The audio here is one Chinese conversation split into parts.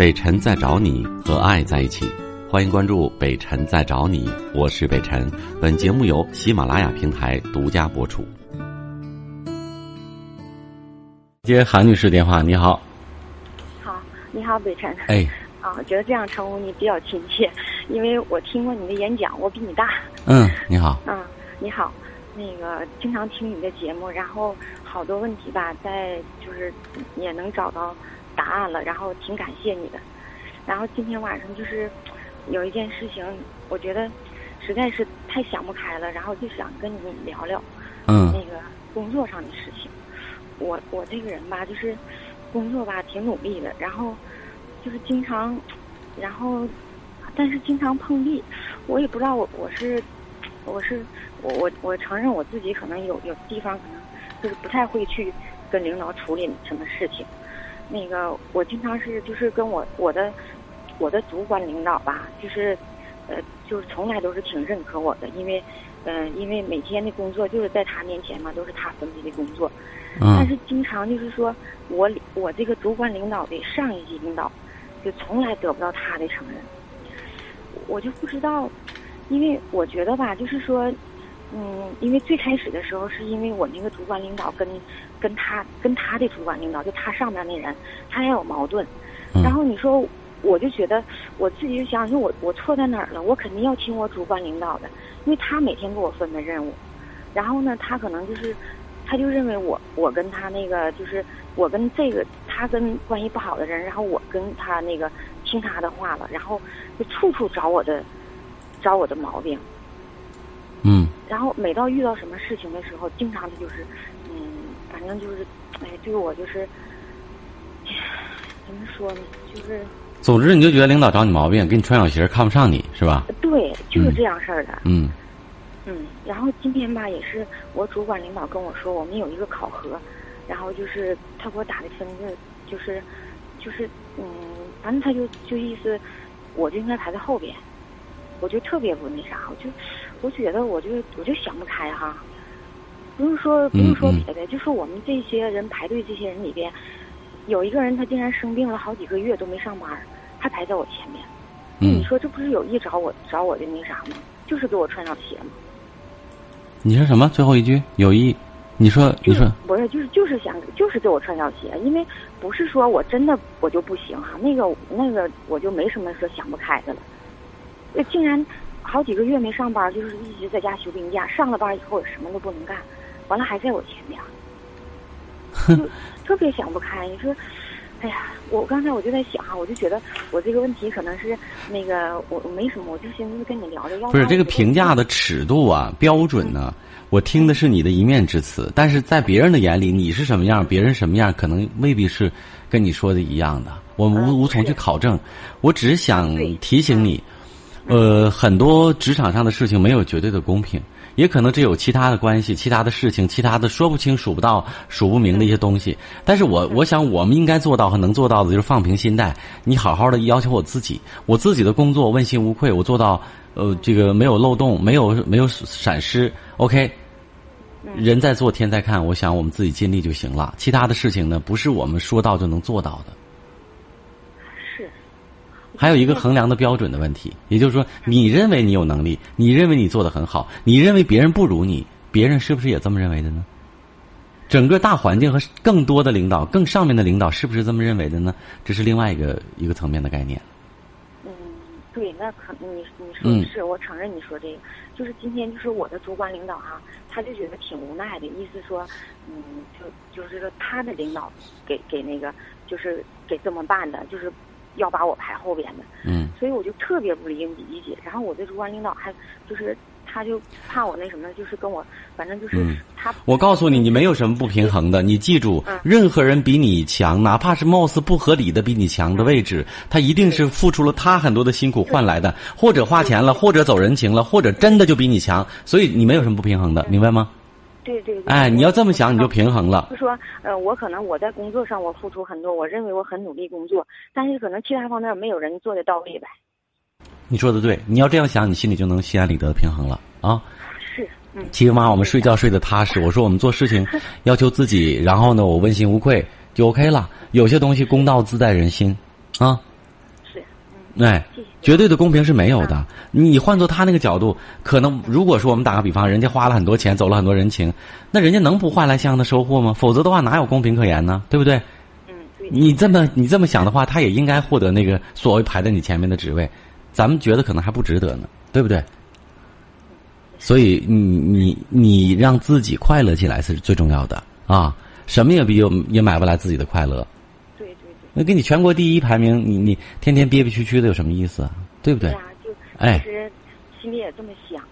北辰在找你和爱在一起，欢迎关注北辰在找你，我是北辰。本节目由喜马拉雅平台独家播出。接韩女士电话，你好。好，你好，北辰。哎。啊，我觉得这样称呼你比较亲切，因为我听过你的演讲，我比你大。嗯，你好。嗯，你好。那个经常听你的节目，然后好多问题吧，在就是也能找到答案了，然后挺感谢你的。然后今天晚上就是有一件事情，我觉得实在是太想不开了，然后就想跟你聊聊。嗯。那个工作上的事情，我我这个人吧，就是工作吧挺努力的，然后就是经常，然后但是经常碰壁，我也不知道我我是我是。我我我承认我自己可能有有地方可能就是不太会去跟领导处理什么事情，那个我经常是就是跟我我的我的主管领导吧，就是呃就是从来都是挺认可我的，因为嗯因为每天的工作就是在他面前嘛都是他分配的工作，但是经常就是说我我这个主管领导的上一级领导就从来得不到他的承认，我就不知道，因为我觉得吧就是说。嗯，因为最开始的时候，是因为我那个主管领导跟跟他跟他的主管领导，就他上边那人，他也有矛盾。然后你说，我就觉得我自己就想，说我我错在哪儿了？我肯定要听我主管领导的，因为他每天给我分的任务。然后呢，他可能就是，他就认为我我跟他那个就是我跟这个他跟关系不好的人，然后我跟他那个听他的话了，然后就处处找我的找我的毛病。嗯。然后每到遇到什么事情的时候，经常的就是，嗯，反正就是，哎，对我就是，怎么说呢？就是。总之，你就觉得领导找你毛病，给你穿小鞋，看不上你是吧？对，就是这样事儿的。嗯。嗯，然后今天吧，也是我主管领导跟我说，我们有一个考核，然后就是他给我打的分子，就是，就是，嗯，反正他就就意思，我就应该排在后边，我就特别不那啥，我就。我觉得我就我就想不开哈，不是说不是说别的，就说我们这些人排队这些人里边，有一个人他竟然生病了好几个月都没上班，还排在我前面，你说这不是有意找我找我的那啥吗？就是给我穿上鞋吗？你说什么？最后一句有意？你说你说不是就是就是想就是给我穿小鞋，因为不是说我真的我就不行哈，那个那个我就没什么说想不开的了，那竟然。好几个月没上班，就是一直在家休病假。上了班以后，什么都不能干，完了还在我前面，就特别想不开。你说，哎呀，我刚才我就在想哈，我就觉得我这个问题可能是那个我没什么，我就寻思跟你聊聊。不是这个评价的尺度啊，标准呢？我听的是你的一面之词，但是在别人的眼里，你是什么样，别人什么样，可能未必是跟你说的一样的。我们无无从去考证，我只是想提醒你。呃，很多职场上的事情没有绝对的公平，也可能只有其他的关系、其他的事情、其他的说不清、数不到、数不明的一些东西。但是我我想，我们应该做到和能做到的，就是放平心态，你好好的要求我自己，我自己的工作问心无愧，我做到呃这个没有漏洞、没有没有闪失。OK，人在做天在看，我想我们自己尽力就行了。其他的事情呢，不是我们说到就能做到的。还有一个衡量的标准的问题，也就是说，你认为你有能力，你认为你做的很好，你认为别人不如你，别人是不是也这么认为的呢？整个大环境和更多的领导、更上面的领导是不是这么认为的呢？这是另外一个一个层面的概念。嗯，对，那可你你说的是，我承认你说这个，就是今天就是我的主管领导哈，他就觉得挺无奈的，意思说，嗯，就就是说他的领导给给那个就是给这么办的，就是。要把我排后边的，嗯，所以我就特别不理理解。然后我的主管领导还就是，他就怕我那什么，就是跟我，反正就是他。我告诉你，你没有什么不平衡的。你记住，任何人比你强，哪怕是貌似不合理的比你强的位置，他一定是付出了他很多的辛苦换来的，或者花钱了，或者走人情了，或者真的就比你强。所以你没有什么不平衡的，明白吗？对对，哎，你要这么想，你就平衡了。就说，呃，我可能我在工作上我付出很多，我认为我很努力工作，但是可能其他方面没有人做的到位呗。你说的对，你要这样想，你心里就能心安理得的平衡了啊。是，嗯。起码我们睡觉睡得踏实。我说我们做事情要求自己，然后呢，我问心无愧就 OK 了。有些东西公道自在人心，啊。哎，绝对的公平是没有的。你换做他那个角度，可能如果说我们打个比方，人家花了很多钱，走了很多人情，那人家能不换来相应的收获吗？否则的话，哪有公平可言呢？对不对？嗯，对。你这么你这么想的话，他也应该获得那个所谓排在你前面的职位，咱们觉得可能还不值得呢，对不对？所以你你你让自己快乐起来是最重要的啊！什么也比也买不来自己的快乐。那给你全国第一排名，你你天天憋憋屈屈的有什么意思啊？对不对？对啊，就哎其实心里也这么想，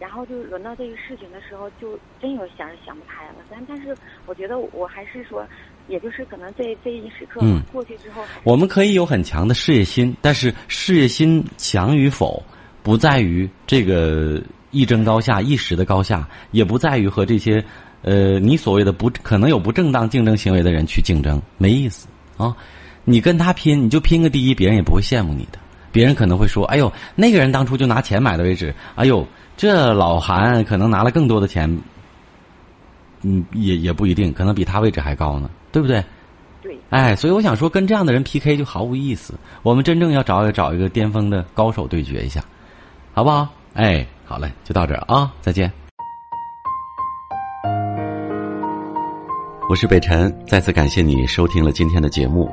然后就轮到这个事情的时候，就真有想想不开了。但但是我觉得我还是说，也就是可能这这一时刻嗯过去之后，我们可以有很强的事业心，但是事业心强与否，不在于这个一争高下、一时的高下，也不在于和这些呃你所谓的不可能有不正当竞争行为的人去竞争，没意思啊！你跟他拼，你就拼个第一，别人也不会羡慕你的。别人可能会说：“哎呦，那个人当初就拿钱买的位置，哎呦，这老韩可能拿了更多的钱，嗯，也也不一定，可能比他位置还高呢，对不对？”对，哎，所以我想说，跟这样的人 PK 就毫无意思。我们真正要找一找一个巅峰的高手对决一下，好不好？哎，好嘞，就到这儿啊，再见。我是北辰，再次感谢你收听了今天的节目，